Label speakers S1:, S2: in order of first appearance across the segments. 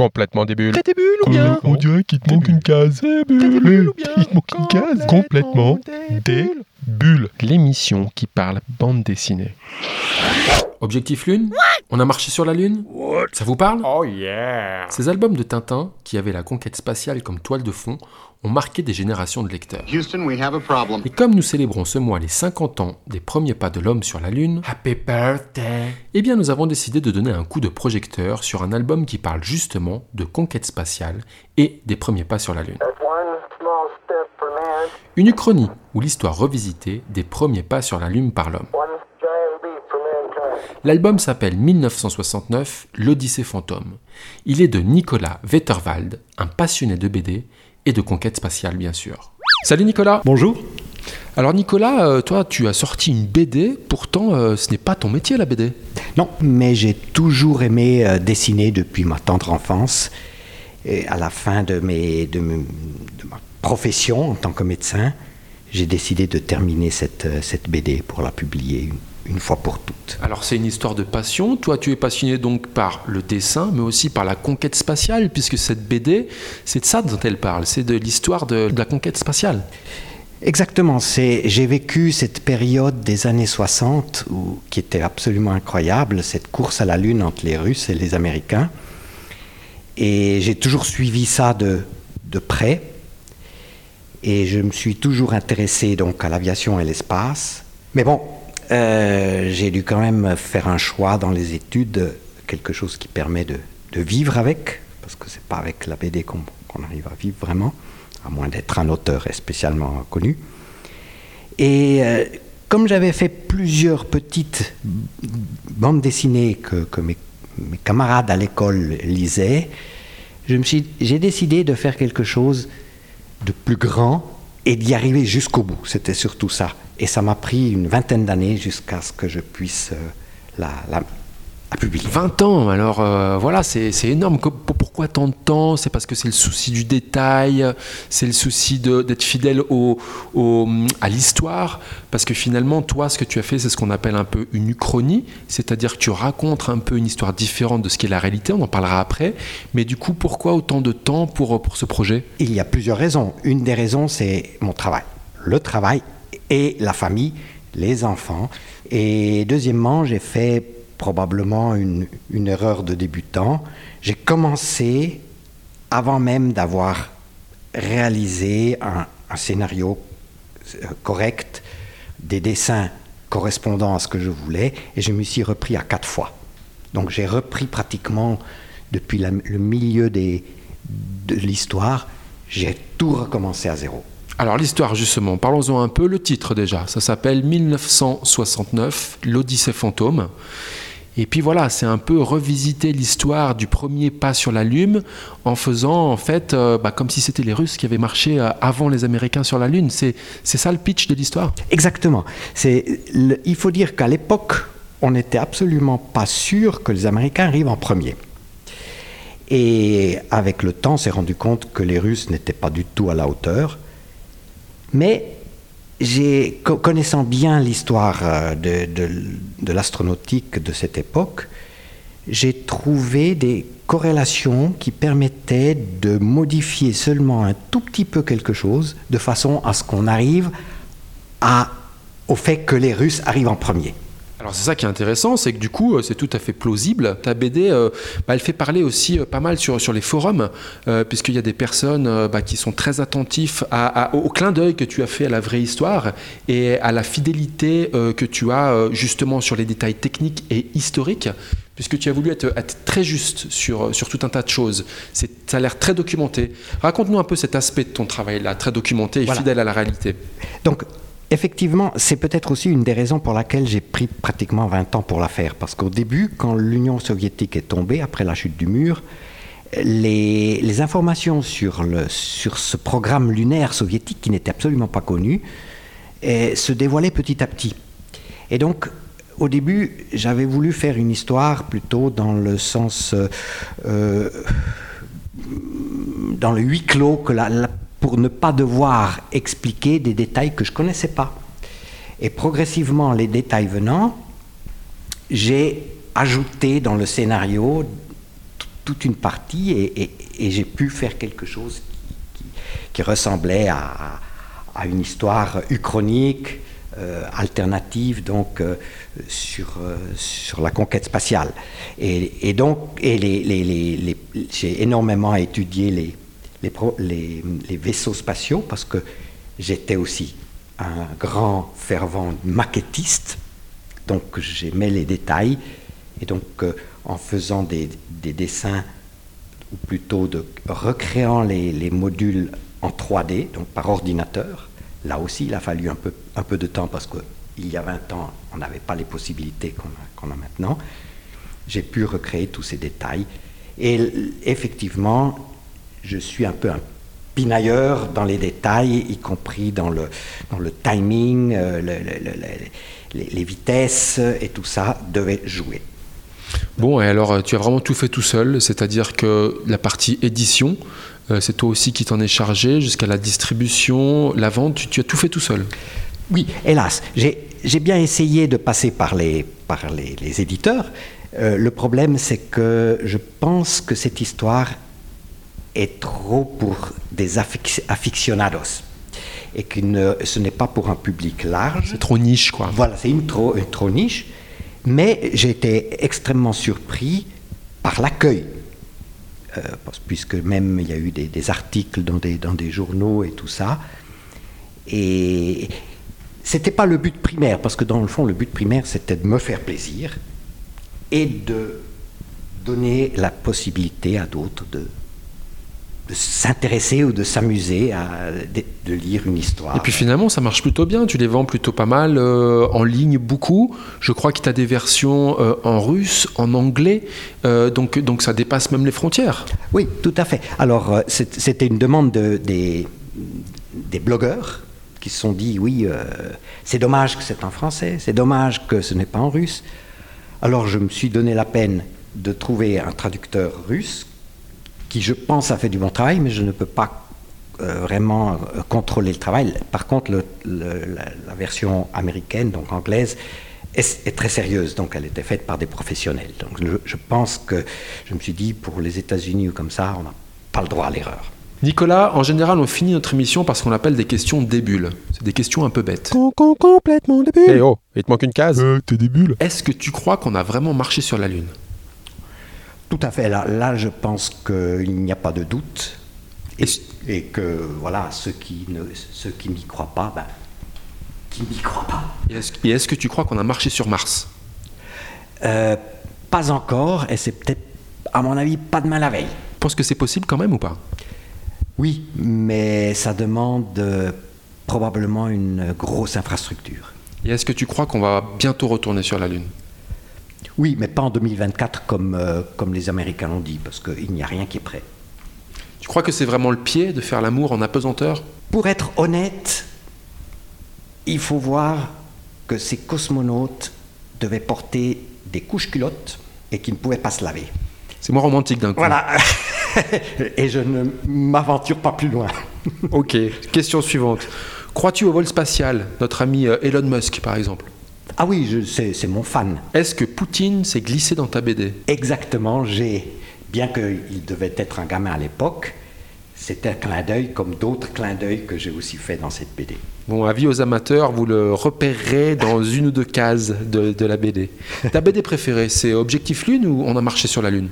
S1: Complètement des bulles.
S2: T'as des bulles ou bien
S3: On dirait qu'il te manque une case.
S2: T'as des bulles ou bien
S3: Il te manque une case. Complètement des bulles.
S1: L'émission qui parle bande dessinée.
S4: Objectif Lune? On a marché sur la Lune? Ça vous parle?
S1: Oh yeah
S4: Ces albums de Tintin, qui avaient la conquête spatiale comme toile de fond, ont marqué des générations de lecteurs.
S5: Houston, we have a problem.
S4: Et comme nous célébrons ce mois les 50 ans des premiers pas de l'homme sur la Lune,
S1: Happy birthday
S4: eh bien nous avons décidé de donner un coup de projecteur sur un album qui parle justement de conquête spatiale et des premiers pas sur la Lune. Une uchronie, ou l'histoire revisitée des premiers pas sur la Lune par l'homme. L'album s'appelle 1969, L'Odyssée fantôme. Il est de Nicolas Wetterwald, un passionné de BD et de conquête spatiale bien sûr. Salut Nicolas
S6: Bonjour.
S4: Alors Nicolas, euh, toi tu as sorti une BD, pourtant euh, ce n'est pas ton métier la BD.
S6: Non, mais j'ai toujours aimé euh, dessiner depuis ma tendre enfance. Et à la fin de, mes, de, ma profession en tant que médecin, j'ai décidé de terminer cette, euh, cette BD pour la publier une, fois pour toutes.
S4: Alors c'est une histoire de passion, toi tu es passionné donc par le dessin, mais aussi par la conquête spatiale, puisque cette BD, c'est de ça dont elle parle, c'est de l'histoire de, de la conquête spatiale.
S6: Exactement, c'est, j'ai vécu cette période des années 60 où, qui était absolument incroyable, cette course à la Lune entre les Russes et les Américains. Et j'ai toujours suivi ça de, de près. Et je me suis toujours intéressé donc à l'aviation et l'espace. Mais bon, euh, j'ai dû quand même faire un choix dans les études, quelque chose qui permet de, vivre avec, parce que c'est pas avec la BD qu'on arrive à vivre vraiment, à moins d'être un auteur spécialement connu. Et euh, comme j'avais fait plusieurs petites bandes dessinées que, mes, mes camarades à l'école lisaient, j'ai décidé de faire quelque chose de plus grand et d'y arriver jusqu'au bout. C'était surtout ça. Et ça m'a pris une vingtaine d'années jusqu'à ce que je puisse euh, la, la- publier.
S4: 20 ans, alors euh, voilà, c'est c'est énorme. Pourquoi tant de temps? C'est parce que c'est le souci du détail, c'est le souci de- d'être fidèle au, au- à l'histoire. Parce que finalement, toi, ce que tu as fait, c'est ce qu'on appelle un peu une uchronie, c'est-à-dire que tu racontes un peu une histoire différente de ce qui est la réalité, on en parlera après. Mais du coup, pourquoi autant de temps pour, pour ce projet?
S6: Il y a plusieurs raisons. Une des raisons, c'est mon travail. Le travail et la famille, les enfants. Et deuxièmement, j'ai fait probablement une, erreur de débutant. J'ai commencé, avant même d'avoir réalisé un, scénario euh, correct, des dessins correspondant à ce que je voulais, et je me suis repris à quatre fois. Donc j'ai repris pratiquement depuis le milieu de l'histoire, j'ai tout recommencé à zéro.
S4: Alors l'histoire justement, parlons-en un peu. Le titre déjà, ça s'appelle 1969, l'Odyssée fantôme. Et puis voilà, c'est un peu revisiter l'histoire du premier pas sur la Lune en faisant en fait euh, bah, comme si c'était les Russes qui avaient marché euh, avant les Américains sur la Lune. C'est ça le pitch de l'histoire?
S6: Exactement. Il faut dire qu'à l'époque, on n'était absolument pas sûr que les Américains arrivent en premier. Et avec le temps, on s'est rendu compte que les Russes n'étaient pas du tout à la hauteur. Mais j'ai, co- connaissant bien l'histoire euh, de, de- l'astronautique de cette époque, j'ai trouvé des corrélations qui permettaient de modifier seulement un tout petit peu quelque chose, de façon à ce qu'on arrive au fait que les Russes arrivent en premier.
S4: Alors c'est ça qui est intéressant, c'est que du coup euh, c'est tout à fait plausible. Ta BD, euh, bah, elle fait parler aussi euh, pas mal sur, sur les forums, euh, puisqu'il y a des personnes bah, qui sont très attentifs à- à- au clin d'œil que tu as fait à la vraie histoire et à la fidélité que tu as justement sur les détails techniques et historiques. Puisque tu as voulu être, être très juste sur, sur tout un tas de choses. Ça a l'air très documenté. Raconte-nous un peu cet aspect de ton travail-là, très documenté et
S6: Voilà.
S4: fidèle à la réalité.
S6: Donc, effectivement, c'est peut-être aussi une des raisons pour laquelle j'ai pris pratiquement 20 ans pour la faire. Parce qu'au début, quand l'Union soviétique est tombée, après la chute du mur, les, informations sur, ce programme lunaire soviétique, qui n'était absolument pas connu, eh, se dévoilaient petit à petit. Et donc, au début, j'avais voulu faire une histoire plutôt dans le sens... euh, euh, dans le huis clos que la- pour ne pas devoir expliquer des détails que je connaissais pas. Et progressivement, les détails venant, j'ai ajouté dans le scénario toute une partie et, j'ai pu faire quelque chose qui, ressemblait à, une histoire uchronique, euh, alternative, donc euh, sur, euh, sur la conquête spatiale. Et, donc, j'ai énormément étudié les, les, vaisseaux spatiaux parce que j'étais aussi un grand fervent maquettiste, donc j'aimais les détails, et donc euh, en faisant des, des dessins, ou plutôt de recréant les, les modules en 3D, donc par ordinateur, là aussi il a fallu un peu, un peu de temps parce qu'il y a 20 ans on n'avait pas les possibilités qu'on a, maintenant, j'ai pu recréer tous ces détails, et effectivement je suis un peu un pinailleur dans les détails, y compris dans le, dans le timing, euh, le- le- le- le- les, les vitesses et tout ça devait jouer.
S4: Bon, et alors euh, tu as vraiment tout fait tout seul, c'est-à-dire que la partie édition, euh, c'est toi aussi qui t'en es chargé, jusqu'à la distribution, la vente, tu, tu as tout fait tout seul.
S6: Oui, hélas, j'ai j'ai bien essayé de passer par les, par les, les éditeurs. Euh, le problème, c'est que je pense que cette histoire est trop pour des aficionados et que ne- ce n'est pas pour un public large.
S4: C'est trop niche, quoi.
S6: Voilà, c'est une trop, une trop niche. Mais j'ai été extrêmement surpris par l'accueil. Euh, puisque même il y a eu des, des articles dans des, dans des journaux et tout ça. Et c'était pas le but primaire, parce que dans le fond, le but primaire, c'était de me faire plaisir et de donner la possibilité à d'autres de, de s'intéresser ou de s'amuser à de, de lire une histoire.
S4: Et puis finalement, ça marche plutôt bien. Tu les vends plutôt pas mal euh, en ligne, beaucoup. Je crois que tu as des versions euh, en russe, en anglais. euh, donc, donc ça dépasse même les frontières.
S6: Oui, tout à fait. Alors, c'était une demande de- des, des blogueurs qui se sont dit, oui, c'est dommage que c'est en français, c'est dommage que ce n'est pas en russe. Alors, je me suis donné la peine de trouver un traducteur russe qui, je pense, a fait du bon travail, mais je ne peux pas euh, vraiment euh, contrôler le travail. Par contre, le- le- la, la version américaine, donc anglaise, est, est très sérieuse, donc elle était faite par des professionnels. Donc je, je pense que je me suis dit, pour les États-Unis ou comme ça, on n'a pas le droit à l'erreur.
S4: Nicolas, en général, on finit notre émission par ce qu'on appelle des questions débiles. C'est des questions un peu bêtes.
S1: Con, con, complètement débile. Eh oh, il te manque une case.
S3: Euh, t'es des bulles.
S4: Est-ce que tu crois qu'on a vraiment marché sur la Lune?
S6: Tout à fait. Là, là je pense qu'il n'y a pas de doute. Et, que, voilà, ceux qui ne- ceux qui n'y croient pas, ben, qui n'y croient pas.
S4: Et est-ce et est-ce que tu crois qu'on a marché sur Mars?
S6: Euh, pas encore, et c'est peut-être, à mon avis, pas demain la veille.
S4: Tu penses que c'est possible quand même ou pas?
S6: Oui, mais ça demande euh, probablement une grosse infrastructure.
S4: Et est-ce que tu crois qu'on va bientôt retourner sur la Lune?
S6: Oui, mais pas en 2024 comme, euh, comme les Américains l'ont dit, parce qu'il n'y a rien qui est prêt.
S4: Tu crois que c'est vraiment le pied de faire l'amour en apesanteur?
S6: Pour être honnête, il faut voir que ces cosmonautes devaient porter des couches culottes et qui ne pouvaient pas se laver.
S4: C'est moins romantique d'un coup.
S6: Voilà. et je ne m'aventure pas plus loin.
S4: Ok, question suivante. Crois-tu au vol spatial? Notre ami euh, Elon Musk, par exemple.
S6: Ah oui, c'est mon fan.
S4: Est-ce que Poutine s'est glissé dans ta BD
S6: Exactement, j'ai, bien qu'il devait être un gamin à l'époque, c'était un clin d'œil comme d'autres clins d'œil que j'ai aussi fait dans cette BD.
S4: Bon, avis aux amateurs, vous le repérerez dans une ou deux cases de, de la BD. Ta BD préférée, c'est Objectif Lune ou On a marché sur la Lune?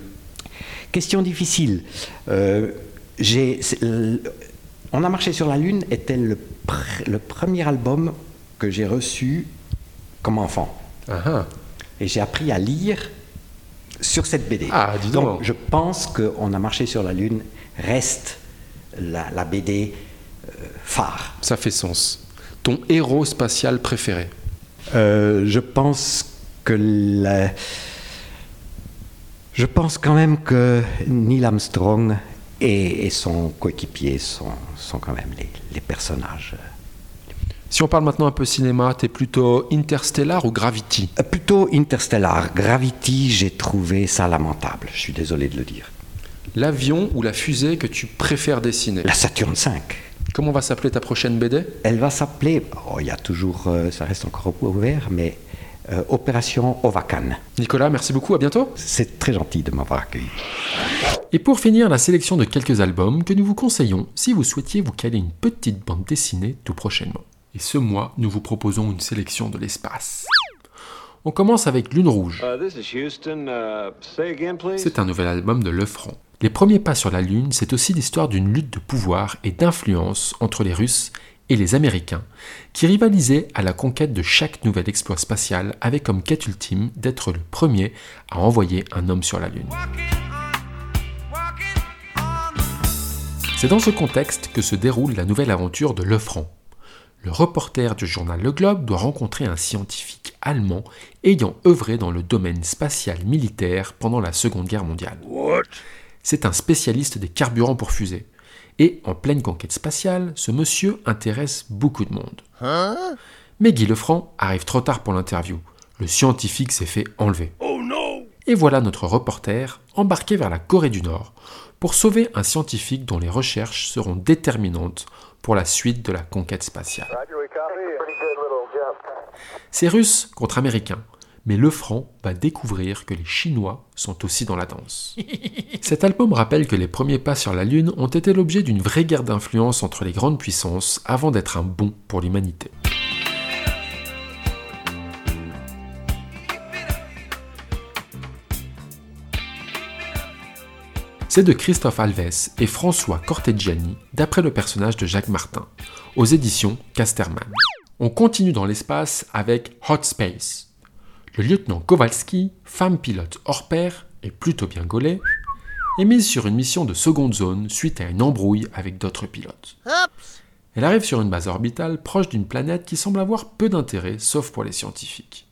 S6: Question difficile. Euh, le- On a marché sur la Lune était le, pr- le premier album que j'ai reçu comme enfant. Et j'ai appris à lire sur cette BD.
S4: Ah, dis donc.
S6: je pense qu'on a marché sur la Lune reste la, la BD euh, phare.
S4: Ça fait sens. Ton héros spatial préféré?
S6: Euh, je pense que la- je pense quand même que Neil Armstrong et, et son coéquipier sont, sont quand même les, les personnages.
S4: Si on parle maintenant un peu cinéma, t'es plutôt Interstellar ou Gravity
S6: Euh, Plutôt Interstellar. Gravity, j'ai trouvé ça lamentable. Je suis désolé de le dire.
S4: L'avion ou la fusée que tu préfères dessiner
S6: La Saturne 5.
S4: Comment va s'appeler ta prochaine BD
S6: Elle va s'appeler. oh, il y a toujours, euh, ça reste encore ouvert, mais euh, Opération Ovacan.
S4: Nicolas, merci beaucoup, à bientôt.
S6: C'est très gentil de m'avoir accueilli.
S4: Et pour finir, la sélection de quelques albums que nous vous conseillons si vous souhaitiez vous caler une petite bande dessinée tout prochainement. Et ce mois, nous vous proposons une sélection de l'espace. On commence avec Lune Rouge. C'est un nouvel album de Le Franc. Les premiers pas sur la Lune, c'est aussi l'histoire d'une lutte de pouvoir et d'influence entre les Russes et les Américains, qui rivalisaient à la conquête de chaque nouvel exploit spatial avec comme quête ultime d'être le premier à envoyer un homme sur la Lune. C'est dans ce contexte que se déroule la nouvelle aventure de Lefranc. Le reporter du journal Le Globe doit rencontrer un scientifique allemand ayant œuvré dans le domaine spatial militaire pendant la Seconde Guerre mondiale. C'est un spécialiste des carburants pour fusées. Et en pleine conquête spatiale, ce monsieur intéresse beaucoup de monde. Mais Guy Lefranc arrive trop tard pour l'interview. Le scientifique s'est fait enlever. Et voilà notre reporter embarqué vers la Corée du Nord pour sauver un scientifique dont les recherches seront déterminantes pour la suite de la conquête spatiale. C'est russe contre américain, mais Lefranc va découvrir que les Chinois sont aussi dans la danse. Cet album rappelle que les premiers pas sur la Lune ont été l'objet d'une vraie guerre d'influence entre les grandes puissances avant d'être un bon pour l'humanité. C'est de Christophe Alves et François Corteggiani, d'après le personnage de Jacques Martin, aux éditions Casterman. On continue dans l'espace avec Hot Space. Le lieutenant Kowalski, femme pilote hors pair et plutôt bien gaulée, est mise sur une mission de seconde zone suite à une embrouille avec d'autres pilotes. Elle arrive sur une base orbitale proche d'une planète qui semble avoir peu d'intérêt sauf pour les scientifiques.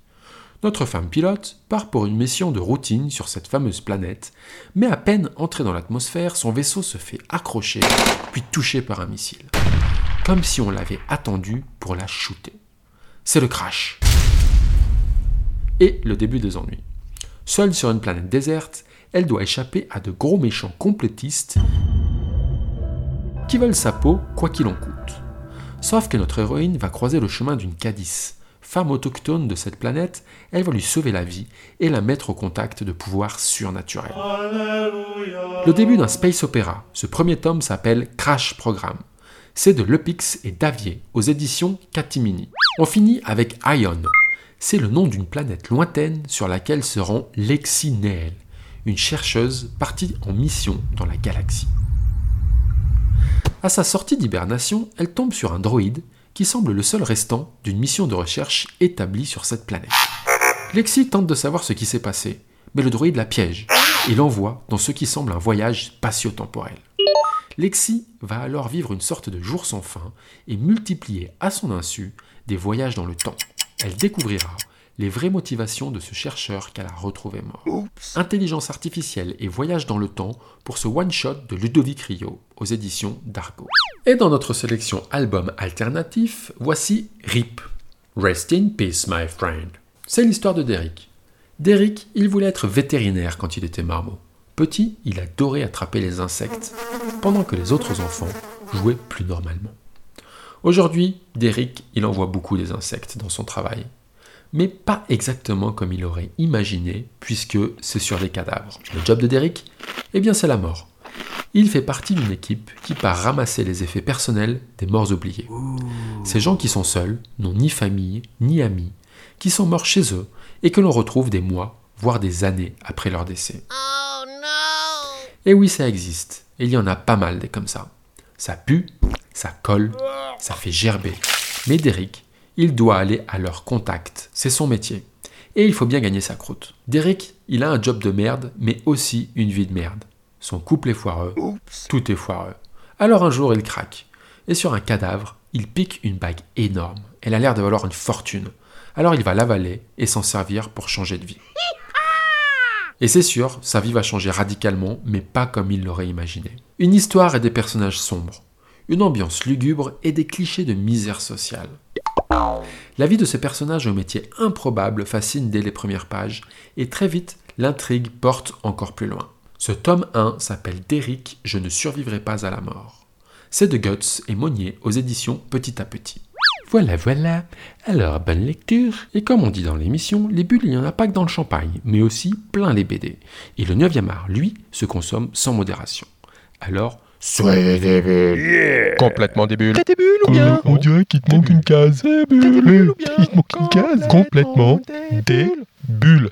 S4: Notre femme pilote part pour une mission de routine sur cette fameuse planète, mais à peine entrée dans l'atmosphère, son vaisseau se fait accrocher, puis toucher par un missile. Comme si on l'avait attendu pour la shooter. C'est le crash. Et le début des ennuis. Seule sur une planète déserte, elle doit échapper à de gros méchants complétistes qui veulent sa peau quoi qu'il en coûte. Sauf que notre héroïne va croiser le chemin d'une Cadice, femme autochtone de cette planète, elle va lui sauver la vie et la mettre au contact de pouvoirs surnaturels. Le début d'un space opéra, ce premier tome s'appelle Crash Programme. C'est de Lepix et Davier aux éditions Catimini. On finit avec Ion. C'est le nom d'une planète lointaine sur laquelle se rend Lexi Neel, une chercheuse partie en mission dans la galaxie. À sa sortie d'hibernation, elle tombe sur un droïde qui semble le seul restant d'une mission de recherche établie sur cette planète. Lexi tente de savoir ce qui s'est passé, mais le droïde la piège et l'envoie dans ce qui semble un voyage spatio-temporel. Lexi va alors vivre une sorte de jour sans fin et multiplier à son insu des voyages dans le temps. Elle découvrira les vraies motivations de ce chercheur qu'elle a retrouvé mort. Intelligence artificielle et voyage dans le temps pour ce one-shot de Ludovic Rio aux éditions d'Argo. Et dans notre sélection album alternatif, voici RIP. Rest in peace, my friend. C'est l'histoire de Derek. Derek, il voulait être vétérinaire quand il était marmot. Petit, il adorait attraper les insectes, pendant que les autres enfants jouaient plus normalement. Aujourd'hui, Derek, il envoie beaucoup des insectes dans son travail mais pas exactement comme il aurait imaginé, puisque c'est sur les cadavres. Le job de Derek Eh bien, c'est la mort. Il fait partie d'une équipe qui part ramasser les effets personnels des morts oubliés. Ces gens qui sont seuls, n'ont ni famille, ni amis, qui sont morts chez eux et que l'on retrouve des mois, voire des années après leur décès. et oui, ça existe. Et il y en a pas mal des comme ça. Ça pue, ça colle, ça fait gerber. Mais Derek, il doit aller à leur contact. C'est son métier. Et il faut bien gagner sa croûte. Derek, il a un job de merde, mais aussi une vie de merde. Son couple est foireux. Tout est foireux. Alors un jour, il craque. Et sur un cadavre, il pique une bague énorme. Elle a l'air de valoir une fortune. Alors il va l'avaler et s'en servir pour changer de vie. Et c'est sûr, sa vie va changer radicalement, mais pas comme il l'aurait imaginé. Une histoire et des personnages sombres. Une ambiance lugubre et des clichés de misère sociale. La vie de ces personnages au métier improbable fascine dès les premières pages, et très vite, l'intrigue porte encore plus loin. Ce tome 1 s'appelle Derrick, Je ne survivrai pas à la mort. C'est de Guts et Monnier aux éditions Petit à Petit. Voilà, voilà. Alors, bonne lecture. Et comme on dit dans l'émission, les bulles, il n'y en a pas que dans le champagne, mais aussi plein les BD. Et le 9e art, lui, se consomme sans modération. Alors, soyez des bulles.
S1: Complètement des bulles.
S3: T'as des bulles ou bien On dirait qu'il te manque une case. Il te manque une case. Complètement des bulles.